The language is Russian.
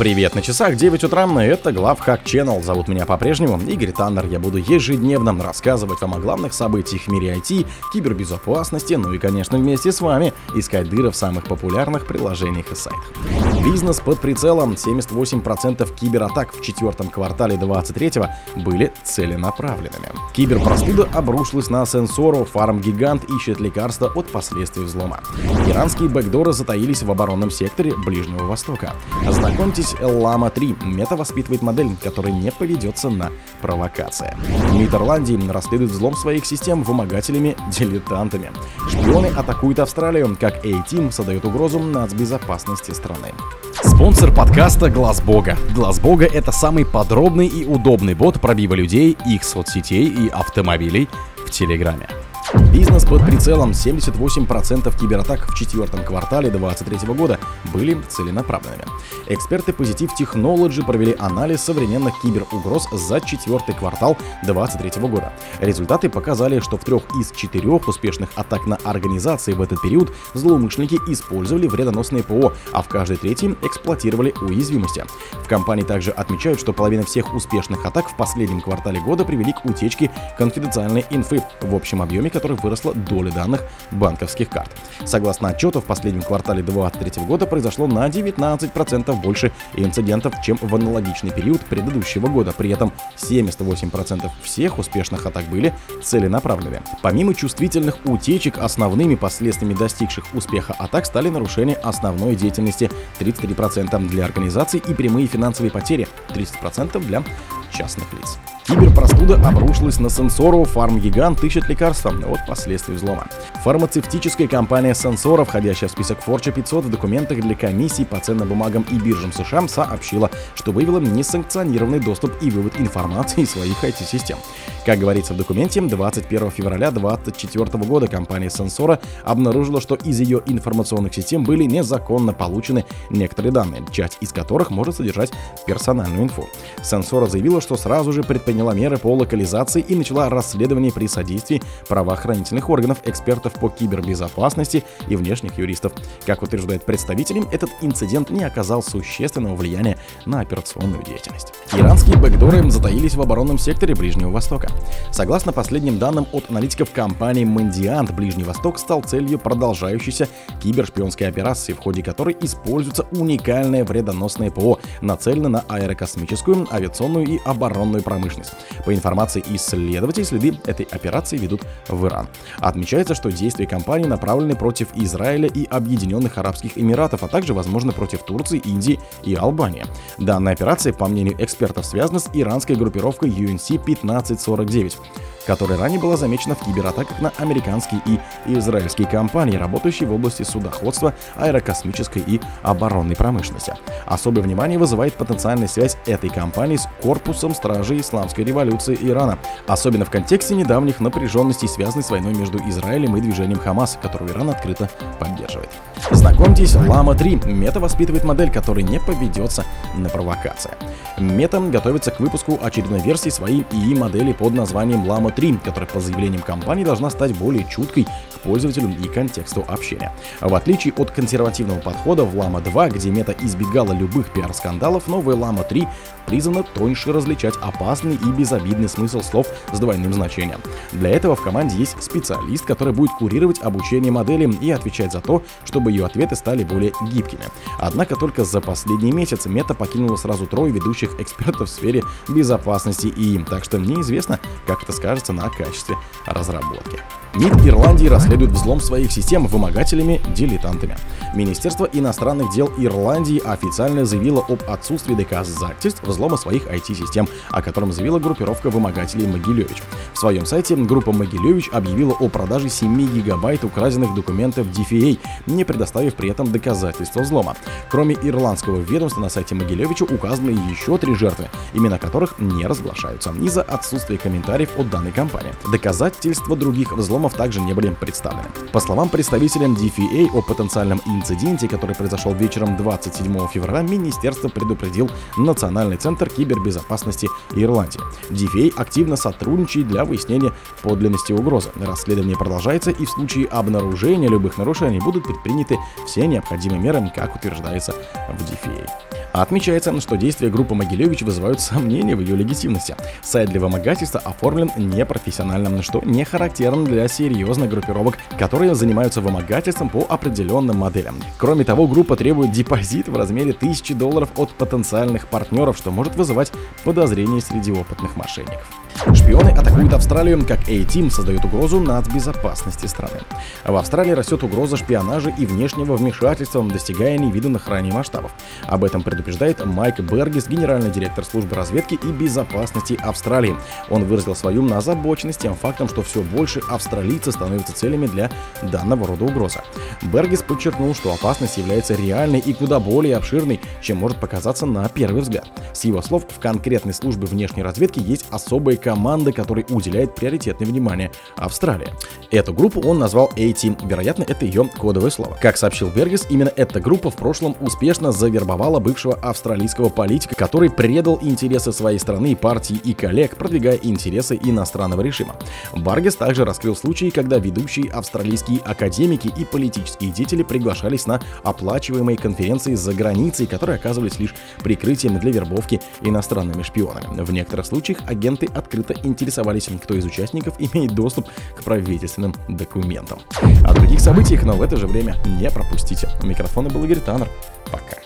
Привет на часах, 9 утра, это Главхак Channel. Зовут меня по-прежнему Игорь Таннер. Я буду ежедневно рассказывать вам о главных событиях в мире IT, кибербезопасности, ну и, конечно, вместе с вами искать дыры в самых популярных приложениях и сайтах. Бизнес под прицелом. 78% кибератак в четвертом квартале 23 были целенаправленными. Киберпростуда обрушилась на сенсору, фарм-гигант ищет лекарства от последствий взлома. Иранские бэкдоры затаились в оборонном секторе Ближнего Востока. Знакомьтесь Запись Лама 3. Мета воспитывает модель, которая не поведется на провокации. МИД Ирландии расследует взлом своих систем вымогателями-дилетантами. Шпионы атакуют Австралию, как A-Team создает угрозу нацбезопасности страны. Спонсор подкаста Глаз Бога. Глаз Бога это самый подробный и удобный бот пробива людей, их соцсетей и автомобилей в Телеграме. Бизнес под прицелом 78% кибератак в четвертом квартале 2023 года были целенаправленными. Эксперты Positive Technology провели анализ современных киберугроз за четвертый квартал 2023 года. Результаты показали, что в трех из четырех успешных атак на организации в этот период злоумышленники использовали вредоносные ПО, а в каждой третьей эксплуатировали уязвимости. В компании также отмечают, что половина всех успешных атак в последнем квартале года привели к утечке конфиденциальной инфы в общем объеме, которой выросла доля данных банковских карт. Согласно отчету, в последнем квартале 2023 года произошло на 19% больше инцидентов, чем в аналогичный период предыдущего года. При этом 78% всех успешных атак были целенаправленными. Помимо чувствительных утечек, основными последствиями достигших успеха атак стали нарушения основной деятельности 33% для организаций и прямые финансовые потери 30% для частных лиц. Киберпростуда обрушилась на сенсору, фарм-гигант ищет лекарства от последствий взлома. Фармацевтическая компания Sensora, входящая в список Fortune 500 в документах для комиссии по ценным бумагам и биржам США, сообщила, что выявила несанкционированный доступ и вывод информации из своих IT-систем. Как говорится в документе, 21 февраля 2024 года компания Sensora обнаружила, что из ее информационных систем были незаконно получены некоторые данные, часть из которых может содержать персональную инфу. Sensora заявила, что сразу же предприняла меры по локализации и начала расследование при содействии правоохранительных органов, экспертов по кибербезопасности и внешних юристов. Как утверждают представители, этот инцидент не оказал существенного влияния на операционную деятельность. Иранские бэкдоры затаились в оборонном секторе Ближнего Востока. Согласно последним данным от аналитиков компании Мандиант, Ближний Восток стал целью продолжающейся кибершпионской операции, в ходе которой используется уникальное вредоносное ПО, нацеленное на аэрокосмическую, авиационную и оборонную промышленность. По информации исследователей, следы этой операции ведут в Иран. Отмечается, что действия компании направлены против Израиля и Объединенных Арабских Эмиратов, а также, возможно, против Турции, Индии и Албании. Данная операция, по мнению экспертов, связана с иранской группировкой UNC 1549 которая ранее была замечена в кибератаках на американские и израильские компании, работающие в области судоходства, аэрокосмической и оборонной промышленности. Особое внимание вызывает потенциальная связь этой компании с корпусом стражей исламской революции Ирана, особенно в контексте недавних напряженностей, связанных с войной между Израилем и движением Хамас, которую Иран открыто поддерживает. Знакомьтесь, Лама 3. Мета воспитывает модель, которая не поведется на провокации. Мета готовится к выпуску очередной версии своей ИИ-модели под названием Lama 3 3, которая по заявлениям компании должна стать более чуткой к пользователю и контексту общения. В отличие от консервативного подхода в Lama 2, где мета избегала любых пиар-скандалов, новая Lama 3 призвана тоньше различать опасный и безобидный смысл слов с двойным значением. Для этого в команде есть специалист, который будет курировать обучение модели и отвечать за то, чтобы ее ответы стали более гибкими. Однако только за последний месяц мета покинула сразу трое ведущих экспертов в сфере безопасности и так что неизвестно, как это скажется на качестве разработки. МИД Ирландии расследует взлом своих систем вымогателями-дилетантами. Министерство иностранных дел Ирландии официально заявило об отсутствии доказательств взлома своих IT-систем, о котором заявила группировка вымогателей Могилевич. В своем сайте группа Могилевич объявила о продаже 7 гигабайт украденных документов DFA, не предоставив при этом доказательства взлома. Кроме ирландского ведомства на сайте Могилевича указаны еще три жертвы, имена которых не разглашаются из-за отсутствия комментариев от данной компании. Доказательства других взломов также не были представлены. По словам представителям DFA о потенциальном инциденте, который произошел вечером 27 февраля, министерство предупредил Национальный центр кибербезопасности Ирландии. DFA активно сотрудничает для выяснения подлинности угрозы. Расследование продолжается и в случае обнаружения любых нарушений будут предприняты все необходимые меры, как утверждается в DFA. Отмечается, что действия группы Могилевич вызывают сомнения в ее легитимности. Сайт для вымогательства оформлен непрофессионально, что не характерно для серьезных группировок, которые занимаются вымогательством по определенным моделям. Кроме того, группа требует депозит в размере 1000 долларов от потенциальных партнеров, что может вызывать подозрения среди опытных мошенников. Шпионы атакуют Австралию, как A-Team создает угрозу нацбезопасности страны. В Австралии растет угроза шпионажа и внешнего вмешательства, достигая невиданных ранее масштабов. Об этом предупреждает Майк Бергис, генеральный директор службы разведки и безопасности Австралии. Он выразил свою озабоченность тем фактом, что все больше австралийцев становятся целями для данного рода угрозы. Бергис подчеркнул, что опасность является реальной и куда более обширной, чем может показаться на первый взгляд. С его слов, в конкретной службе внешней разведки есть особые команды, которой уделяет приоритетное внимание Австралия. Эту группу он назвал A-Team, вероятно, это ее кодовое слово. Как сообщил Бергес, именно эта группа в прошлом успешно завербовала бывшего австралийского политика, который предал интересы своей страны, партии и коллег, продвигая интересы иностранного режима. Баргес также раскрыл случаи, когда ведущие австралийские академики и политические деятели приглашались на оплачиваемые конференции за границей, которые оказывались лишь прикрытием для вербовки иностранными шпионами. В некоторых случаях агенты от открыто интересовались, кто из участников имеет доступ к правительственным документам. О других событиях, но в это же время не пропустите. У микрофона был Игорь Таннер. Пока.